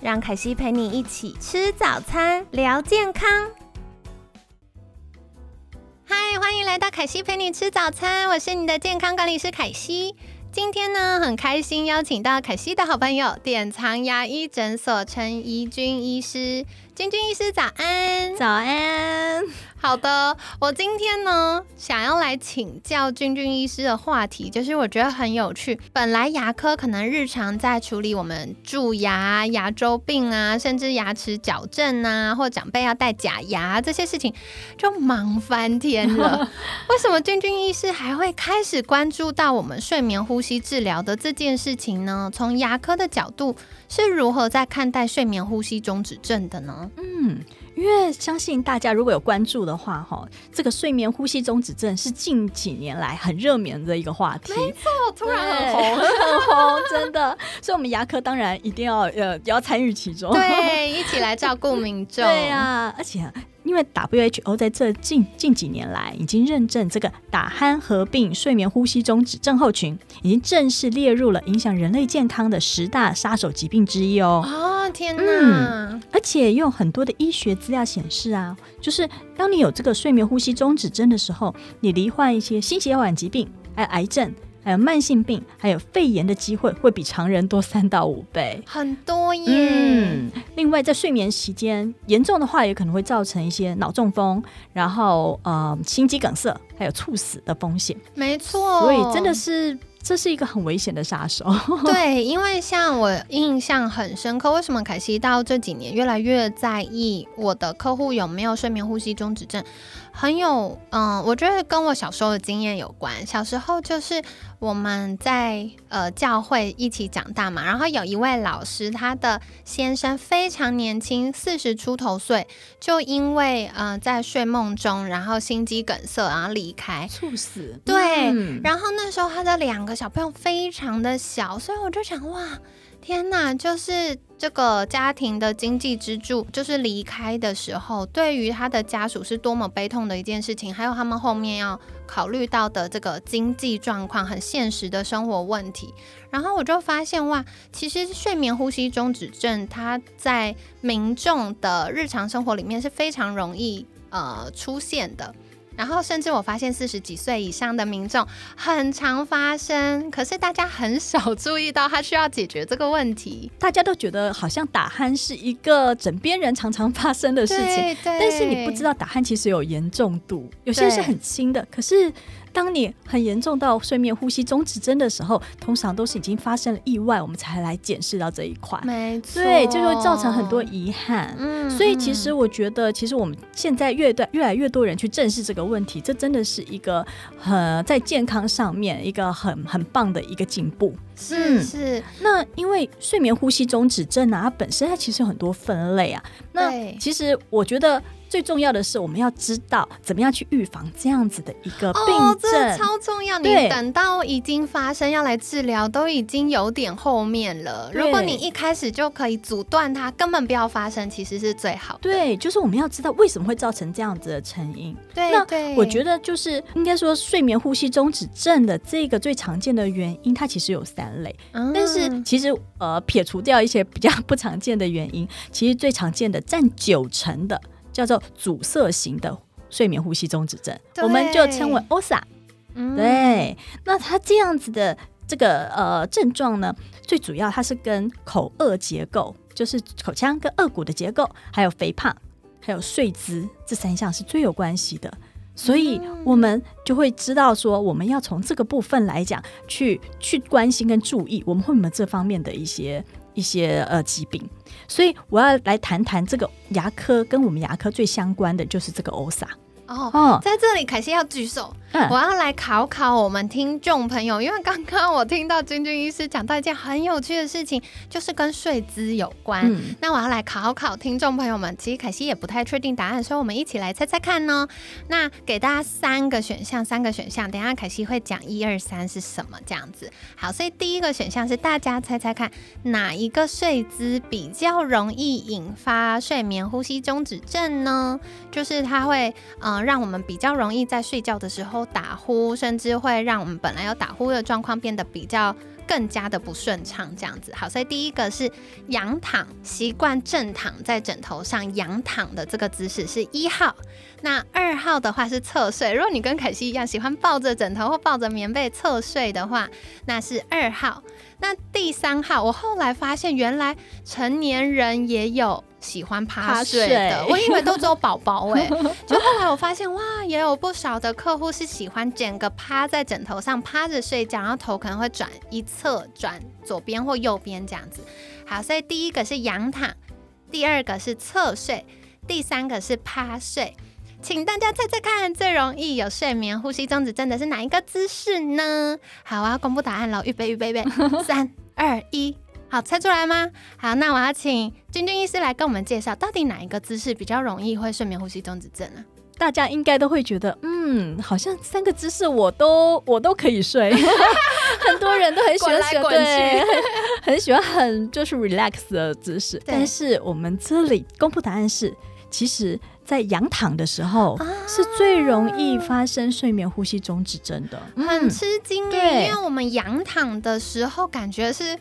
让凯西陪你一起吃早餐，聊健康。嗨，欢迎来到凯西陪你吃早餐，我是你的健康管理师凯西。今天呢，很开心邀请到凯西的好朋友典藏牙医诊所陈怡君医师。君君医师早安，早安。好的，我今天呢想要来请教君君医师的话题，就是我觉得很有趣。本来牙科可能日常在处理我们蛀牙、牙周病啊，甚至牙齿矫正啊，或长辈要戴假牙这些事情，就忙翻天了。为什么君君医师还会开始关注到我们睡眠呼吸治疗的这件事情呢？从牙科的角度是如何在看待睡眠呼吸中止症的呢？嗯。因为相信大家如果有关注的话，哈，这个睡眠呼吸中止症是近几年来很热门的一个话题。没错，突然很红，很红，真的。所以，我们牙科当然一定要呃也要参与其中，对，一起来照顾民众。对啊，而且。因为 WHO 在这近近几年来已经认证这个打鼾合并睡眠呼吸中止症候群，已经正式列入了影响人类健康的十大杀手疾病之一哦。啊，天哪！而且用很多的医学资料显示啊，就是当你有这个睡眠呼吸中止症的时候，你罹患一些心血管疾病，还有癌症。还有慢性病，还有肺炎的机会会比常人多三到五倍，很多耶。嗯，另外在睡眠期间严重的话，也可能会造成一些脑中风，然后呃心肌梗塞，还有猝死的风险。没错，所以真的是这是一个很危险的杀手。对，因为像我印象很深刻，为什么凯西到这几年越来越在意我的客户有没有睡眠呼吸中止症？很有，嗯，我觉得跟我小时候的经验有关。小时候就是我们在呃教会一起长大嘛，然后有一位老师，他的先生非常年轻，四十出头岁，就因为呃在睡梦中，然后心肌梗塞，然后离开，猝死。对，然后那时候他的两个小朋友非常的小，所以我就想，哇。天呐，就是这个家庭的经济支柱，就是离开的时候，对于他的家属是多么悲痛的一件事情。还有他们后面要考虑到的这个经济状况，很现实的生活问题。然后我就发现，哇，其实睡眠呼吸中止症，它在民众的日常生活里面是非常容易呃出现的。然后，甚至我发现四十几岁以上的民众很常发生，可是大家很少注意到他需要解决这个问题。大家都觉得好像打鼾是一个枕边人常常发生的事情，但是你不知道打鼾其实有严重度，有些是很轻的，可是。当你很严重到睡眠呼吸中止症的时候，通常都是已经发生了意外，我们才来检视到这一块。没错，对，就会造成很多遗憾。嗯，所以其实我觉得，其实我们现在越对越来越多人去正视这个问题，这真的是一个很在健康上面一个很很棒的一个进步。是是，那因为睡眠呼吸中止症啊，它本身它其实有很多分类啊。那其实我觉得。最重要的是，我们要知道怎么样去预防这样子的一个病症，超重要。你等到已经发生要来治疗，都已经有点后面了。如果你一开始就可以阻断它，根本不要发生，其实是最好。对，就是我们要知道为什么会造成这样子的成因。对，那我觉得就是应该说，睡眠呼吸中止症的这个最常见的原因，它其实有三类。但是其实呃，撇除掉一些比较不常见的原因，其实最常见的占九成的。叫做阻塞型的睡眠呼吸中止症，我们就称为 OSA。对，那它这样子的这个呃症状呢，最主要它是跟口颚结构，就是口腔跟颚骨的结构，还有肥胖，还有睡姿这三项是最有关系的。所以我们就会知道说，我们要从这个部分来讲，去去关心跟注意，我们会有没有这方面的一些。一些呃疾病，所以我要来谈谈这个牙科跟我们牙科最相关的就是这个 OSA。哦，在这里凯西要举手。我要来考考我们听众朋友，因为刚刚我听到君君医师讲到一件很有趣的事情，就是跟睡姿有关。那我要来考考听众朋友们，其实凯西也不太确定答案，所以我们一起来猜猜看哦。那给大家三个选项，三个选项，等下凯西会讲一二三是什么这样子。好，所以第一个选项是大家猜猜看，哪一个睡姿比较容易引发睡眠呼吸中止症呢？就是它会，让我们比较容易在睡觉的时候。打呼，甚至会让我们本来有打呼的状况变得比较更加的不顺畅，这样子。好，所以第一个是仰躺，习惯正躺在枕头上仰躺的这个姿势是一号。那二号的话是侧睡，如果你跟凯西一样喜欢抱着枕头或抱着棉被侧睡的话，那是二号。那第三号，我后来发现原来成年人也有。喜欢趴睡的，我以为都只有宝宝哎，就后来我发现哇，也有不少的客户是喜欢整个趴在枕头上趴着睡觉，然后头可能会转一侧，转左边或右边这样子。好，所以第一个是仰躺，第二个是侧睡，第三个是趴睡。请大家猜猜看，最容易有睡眠呼吸中止症的是哪一个姿势呢？好，我要公布答案了，预备预备预备，三二一。好，猜出来吗？好，那我要请君君医师来跟我们介绍，到底哪一个姿势比较容易会睡眠呼吸中止症呢？大家应该都会觉得，嗯，好像三个姿势我都我都可以睡，很多人都很喜欢滚去，很喜欢很就是 relax 的姿势。但是我们这里公布答案是，其实在仰躺的时候是最容易发生睡眠呼吸中止症的，很吃惊耶，因为我们仰躺的时候感觉是。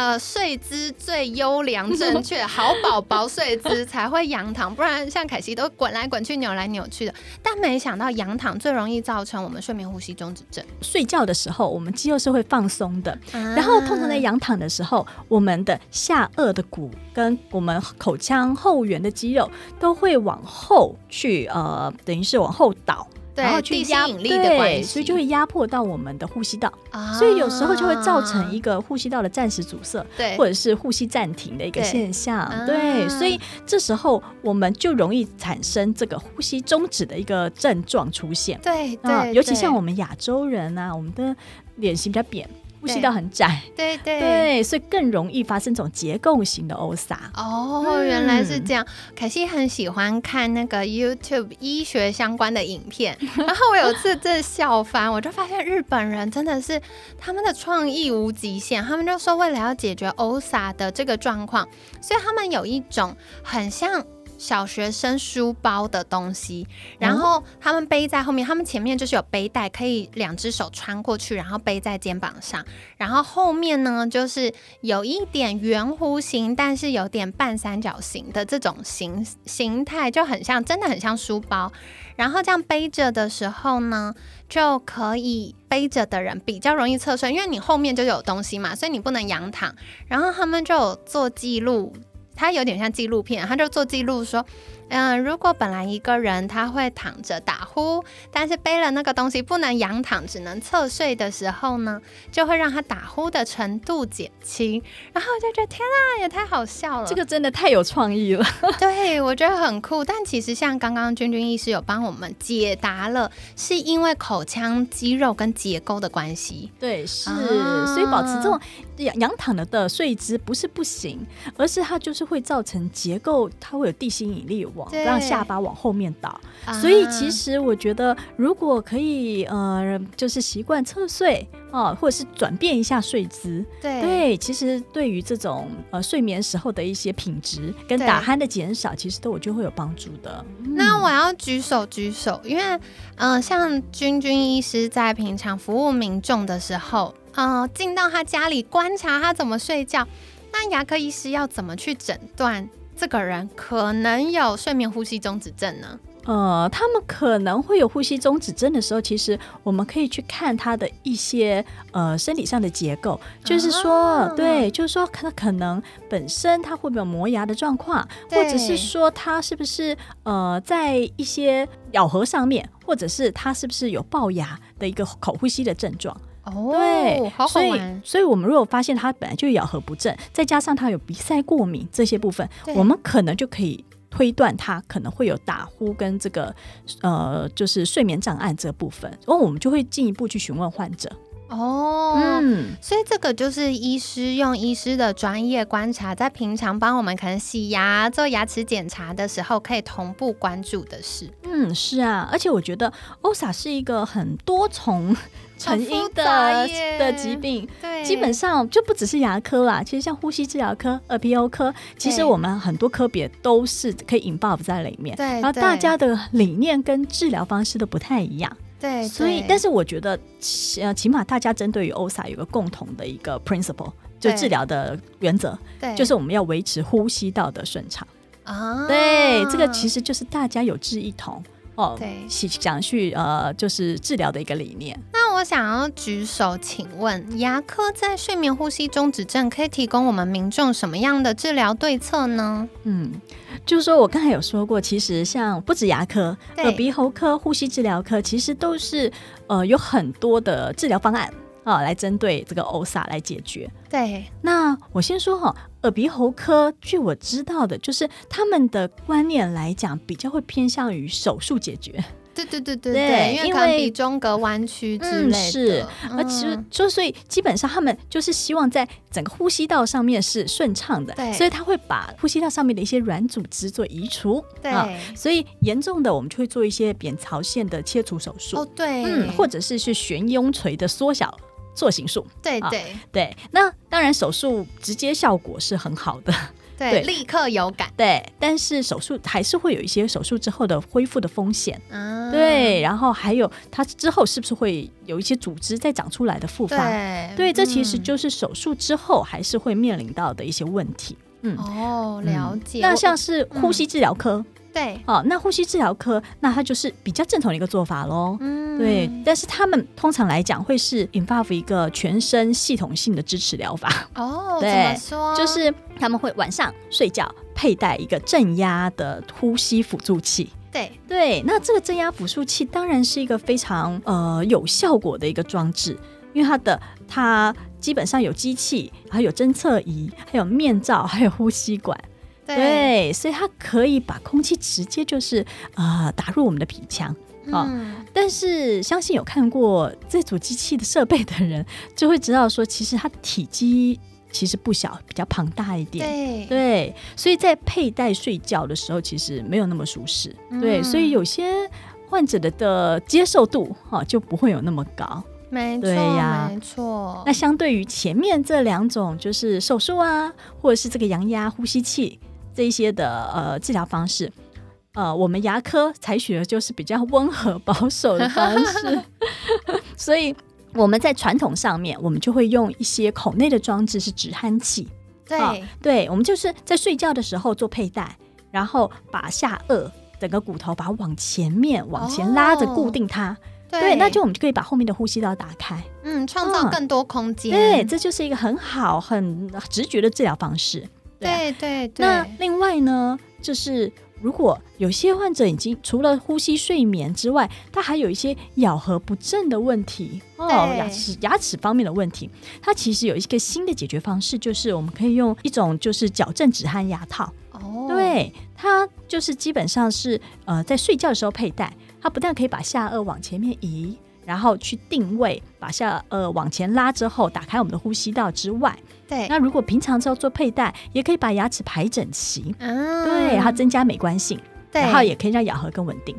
呃，睡姿最优良正确，好宝宝睡姿才会仰躺，不然像凯西都滚来滚去、扭来扭去的。但没想到仰躺最容易造成我们睡眠呼吸中止症。睡觉的时候，我们肌肉是会放松的，然后通常在仰躺的时候，我们的下颚的骨跟我们口腔后缘的肌肉都会往后去，呃，等于是往后倒。然后去压力的关系，所以就会压迫到我们的呼吸道，所以有时候就会造成一个呼吸道的暂时阻塞，对，或者是呼吸暂停的一个现象，对，所以这时候我们就容易产生这个呼吸终止的一个症状出现，对对，尤其像我们亚洲人啊，我们的脸型比较扁。呼吸道很窄，对对对，所以更容易发生这种结构型的 O 萨。哦，原来是这样。凯西很喜欢看那个 YouTube 医学相关的影片，然后我有次真的笑翻，我就发现日本人真的是他们的创意无极限。他们就说，为了要解决 O 萨的这个状况，所以他们有一种很像。小学生书包的东西，然后他们背在后面，他们前面就是有背带，可以两只手穿过去，然后背在肩膀上，然后后面呢就是有一点圆弧形，但是有点半三角形的这种形形态，就很像，真的很像书包。然后这样背着的时候呢，就可以背着的人比较容易侧睡，因为你后面就有东西嘛，所以你不能仰躺。然后他们就有做记录。它有点像纪录片，他就做记录说。嗯，如果本来一个人他会躺着打呼，但是背了那个东西不能仰躺，只能侧睡的时候呢，就会让他打呼的程度减轻。然后我就觉得天啊，也太好笑了，这个真的太有创意了。对，我觉得很酷。但其实像刚刚君君医师有帮我们解答了，是因为口腔肌肉跟结构的关系。对，是，所以保持这种仰仰躺的的睡姿不是不行，而是它就是会造成结构，它会有地心引力。让下巴往后面倒，所以其实我觉得，如果可以，呃，就是习惯侧睡啊，或者是转变一下睡姿，对对，其实对于这种呃睡眠时候的一些品质跟打鼾的减少，其实都我就会有帮助的。那我要举手举手，因为嗯，像君君医师在平常服务民众的时候，嗯，进到他家里观察他怎么睡觉，那牙科医师要怎么去诊断？这个人可能有睡眠呼吸中止症呢。呃，他们可能会有呼吸中止症的时候，其实我们可以去看他的一些呃生理上的结构，就是说，对，就是说他可能本身他会不会有磨牙的状况，或者是说他是不是呃在一些咬合上面，或者是他是不是有龅牙的一个口呼吸的症状。哦，对，所以，所以我们如果发现它本来就咬合不正，再加上它有鼻塞过敏这些部分，我们可能就可以推断他可能会有打呼跟这个呃就是睡眠障碍这部分，然后我们就会进一步去询问患者。哦，嗯，所以这个就是医师用医师的专业观察，在平常帮我们可能洗牙、做牙齿检查的时候，可以同步关注的事。嗯，是啊，而且我觉得 OSA 是一个很多重成因的的疾病，对，基本上就不只是牙科啦，其实像呼吸治疗科、耳鼻喉科，其实我们很多科别都是可以 involve 在里面，对，然后大家的理念跟治疗方式都不太一样。对，所以，但是我觉得，呃，起码大家针对于 OSA 有个共同的一个 principle，就治疗的原则，对，就是我们要维持呼吸道的顺畅。啊。对，这个其实就是大家有志一同哦，对，想去呃，就是治疗的一个理念。那我想要举手，请问牙科在睡眠呼吸中止症可以提供我们民众什么样的治疗对策呢？嗯。就是说，我刚才有说过，其实像不止牙科、耳鼻喉科、呼吸治疗科，其实都是呃有很多的治疗方案啊，来针对这个 OSA 来解决。对，那我先说哈，耳鼻喉科，据我知道的，就是他们的观念来讲，比较会偏向于手术解决。对对对对对，因为比中隔弯曲之类的，是，而其实就所以基本上他们就是希望在整个呼吸道上面是顺畅的，对，所以他会把呼吸道上面的一些软组织做移除，对，所以严重的我们就会做一些扁桃腺的切除手术，哦对，嗯，或者是去悬雍垂的缩小做形术，对对。对，那当然手术直接效果是很好的。对，立刻有感。对，但是手术还是会有一些手术之后的恢复的风险。嗯，对，然后还有它之后是不是会有一些组织再长出来的复发？对，对，这其实就是手术之后还是会面临到的一些问题。嗯，哦，了解。那像是呼吸治疗科。对，哦，那呼吸治疗科，那它就是比较正统的一个做法喽。嗯，对，但是他们通常来讲会是 involve 一个全身系统性的支持疗法。哦，怎么说？就是他们会晚上睡觉佩戴一个正压的呼吸辅助器。对对，那这个正压辅助器当然是一个非常呃有效果的一个装置，因为它的它基本上有机器，还有侦测仪，还有面罩，还有呼吸管。对，所以它可以把空气直接就是呃打入我们的鼻腔啊。但是相信有看过这组机器的设备的人，就会知道说，其实它体积其实不小，比较庞大一点。对对，所以在佩戴睡觉的时候，其实没有那么舒适。对，所以有些患者的的接受度哈就不会有那么高。没错呀，没错。那相对于前面这两种，就是手术啊，或者是这个羊压呼吸器。这一些的呃治疗方式，呃，我们牙科采取的就是比较温和保守的方式，所以我们在传统上面，我们就会用一些口内的装置是止鼾器，对，对，我们就是在睡觉的时候做佩戴，然后把下颚整个骨头把它往前面往前拉着固定它，对，那就我们就可以把后面的呼吸道打开，嗯，创造更多空间，对，这就是一个很好很直觉的治疗方式。对对对。那另外呢，就是如果有些患者已经除了呼吸睡眠之外，他还有一些咬合不正的问题哦，牙齿牙齿方面的问题，它其实有一个新的解决方式，就是我们可以用一种就是矫正止鼾牙套。哦，对，它就是基本上是呃在睡觉的时候佩戴，它不但可以把下颚往前面移。然后去定位，把下呃往前拉之后，打开我们的呼吸道之外，对。那如果平常要做佩戴，也可以把牙齿排整齐，嗯，对，然后增加美观性，对，然后也可以让咬合更稳定，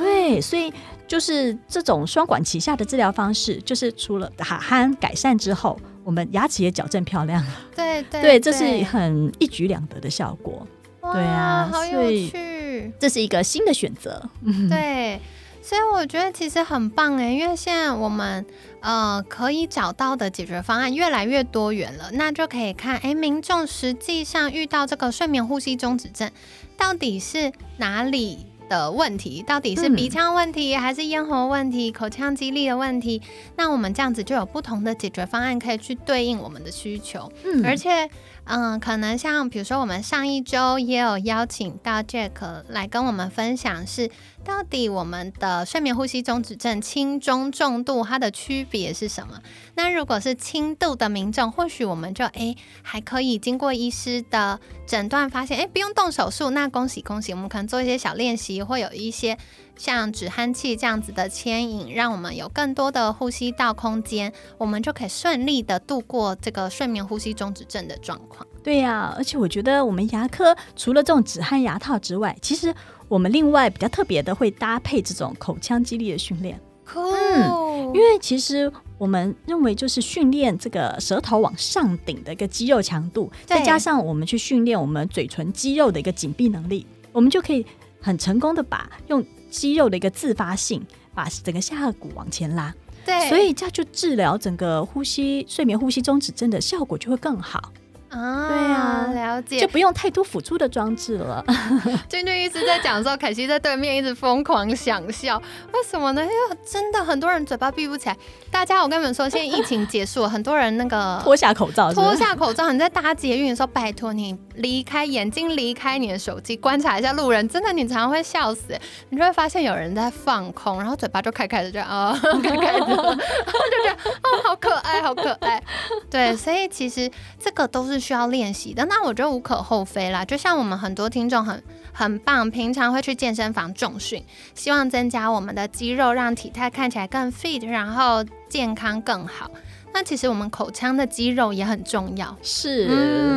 对。所以就是这种双管齐下的治疗方式，就是除了哈鼾改善之后，我们牙齿也矫正漂亮了，对对对，这是很一举两得的效果，对啊，好有趣，这是一个新的选择，对。所以我觉得其实很棒诶，因为现在我们呃可以找到的解决方案越来越多元了，那就可以看诶，民众实际上遇到这个睡眠呼吸中止症，到底是哪里的问题？到底是鼻腔问题，还是咽喉问题、口腔肌力的问题？那我们这样子就有不同的解决方案可以去对应我们的需求，嗯，而且。嗯，可能像比如说，我们上一周也有邀请到 Jack 来跟我们分享，是到底我们的睡眠呼吸中止症轻中重度它的区别是什么？那如果是轻度的民众，或许我们就诶还可以经过医师的诊断，发现诶不用动手术，那恭喜恭喜，我们可能做一些小练习，会有一些像止鼾器这样子的牵引，让我们有更多的呼吸道空间，我们就可以顺利的度过这个睡眠呼吸中止症的状况。对呀，而且我觉得我们牙科除了这种止鼾牙套之外，其实我们另外比较特别的会搭配这种口腔肌力的训练。嗯，因为其实我们认为就是训练这个舌头往上顶的一个肌肉强度，再加上我们去训练我们嘴唇肌肉的一个紧闭能力，我们就可以很成功的把用肌肉的一个自发性，把整个下颌骨往前拉。对，所以这样就治疗整个呼吸睡眠呼吸中止症的效果就会更好。啊，对啊，了解，就不用太多辅助的装置了。君君一直在讲的时候，凯西在对面一直疯狂想笑，为什么呢？因为真的很多人嘴巴闭不起来。大家，我跟你们说，现在疫情结束了，很多人那个 脱下口罩，脱下口罩。你在搭捷运的时候，拜托你离开眼睛，离开你的手机，观察一下路人。真的，你常常会笑死，你就会发现有人在放空，然后嘴巴就开开的，这样 啊，开开的，然后就觉得啊，好可爱，好可爱。对，所以其实这个都是。需要练习的，那我觉得无可厚非啦。就像我们很多听众很很棒，平常会去健身房重训，希望增加我们的肌肉，让体态看起来更 fit，然后健康更好。那其实我们口腔的肌肉也很重要，是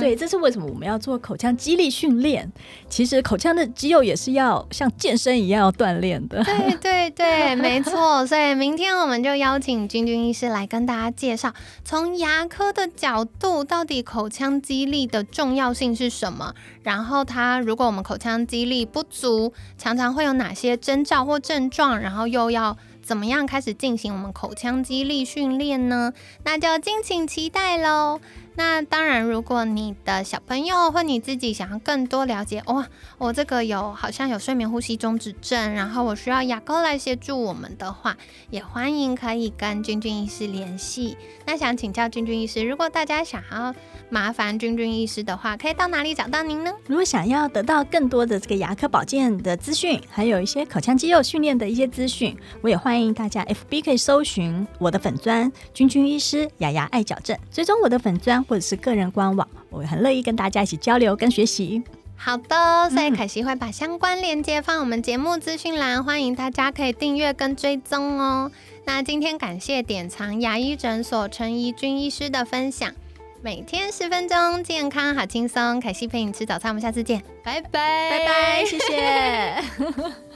对，这是为什么我们要做口腔肌力训练。其实口腔的肌肉也是要像健身一样要锻炼的。对对对，没错。所以明天我们就邀请君君医师来跟大家介绍，从牙科的角度，到底口腔肌力的重要性是什么？然后它如果我们口腔肌力不足，常常会有哪些征兆或症状？然后又要。怎么样开始进行我们口腔肌力训练呢？那就敬请期待喽。那当然，如果你的小朋友或你自己想要更多了解，哇，我这个有好像有睡眠呼吸中止症，然后我需要牙膏来协助我们的话，也欢迎可以跟君君医师联系。那想请教君君医师，如果大家想要麻烦君君医师的话，可以到哪里找到您呢？如果想要得到更多的这个牙科保健的资讯，还有一些口腔肌肉训练的一些资讯，我也欢迎大家 FB 可以搜寻我的粉砖君君医师牙牙爱矫正，追踪我的粉砖。或者是个人官网，我很乐意跟大家一起交流跟学习。好的，所以凯西会把相关链接放我们节目资讯栏，欢迎大家可以订阅跟追踪哦。那今天感谢典藏牙医诊所陈怡君医师的分享，每天十分钟，健康好轻松。凯西陪你吃早餐，我们下次见，拜拜，拜拜，谢谢。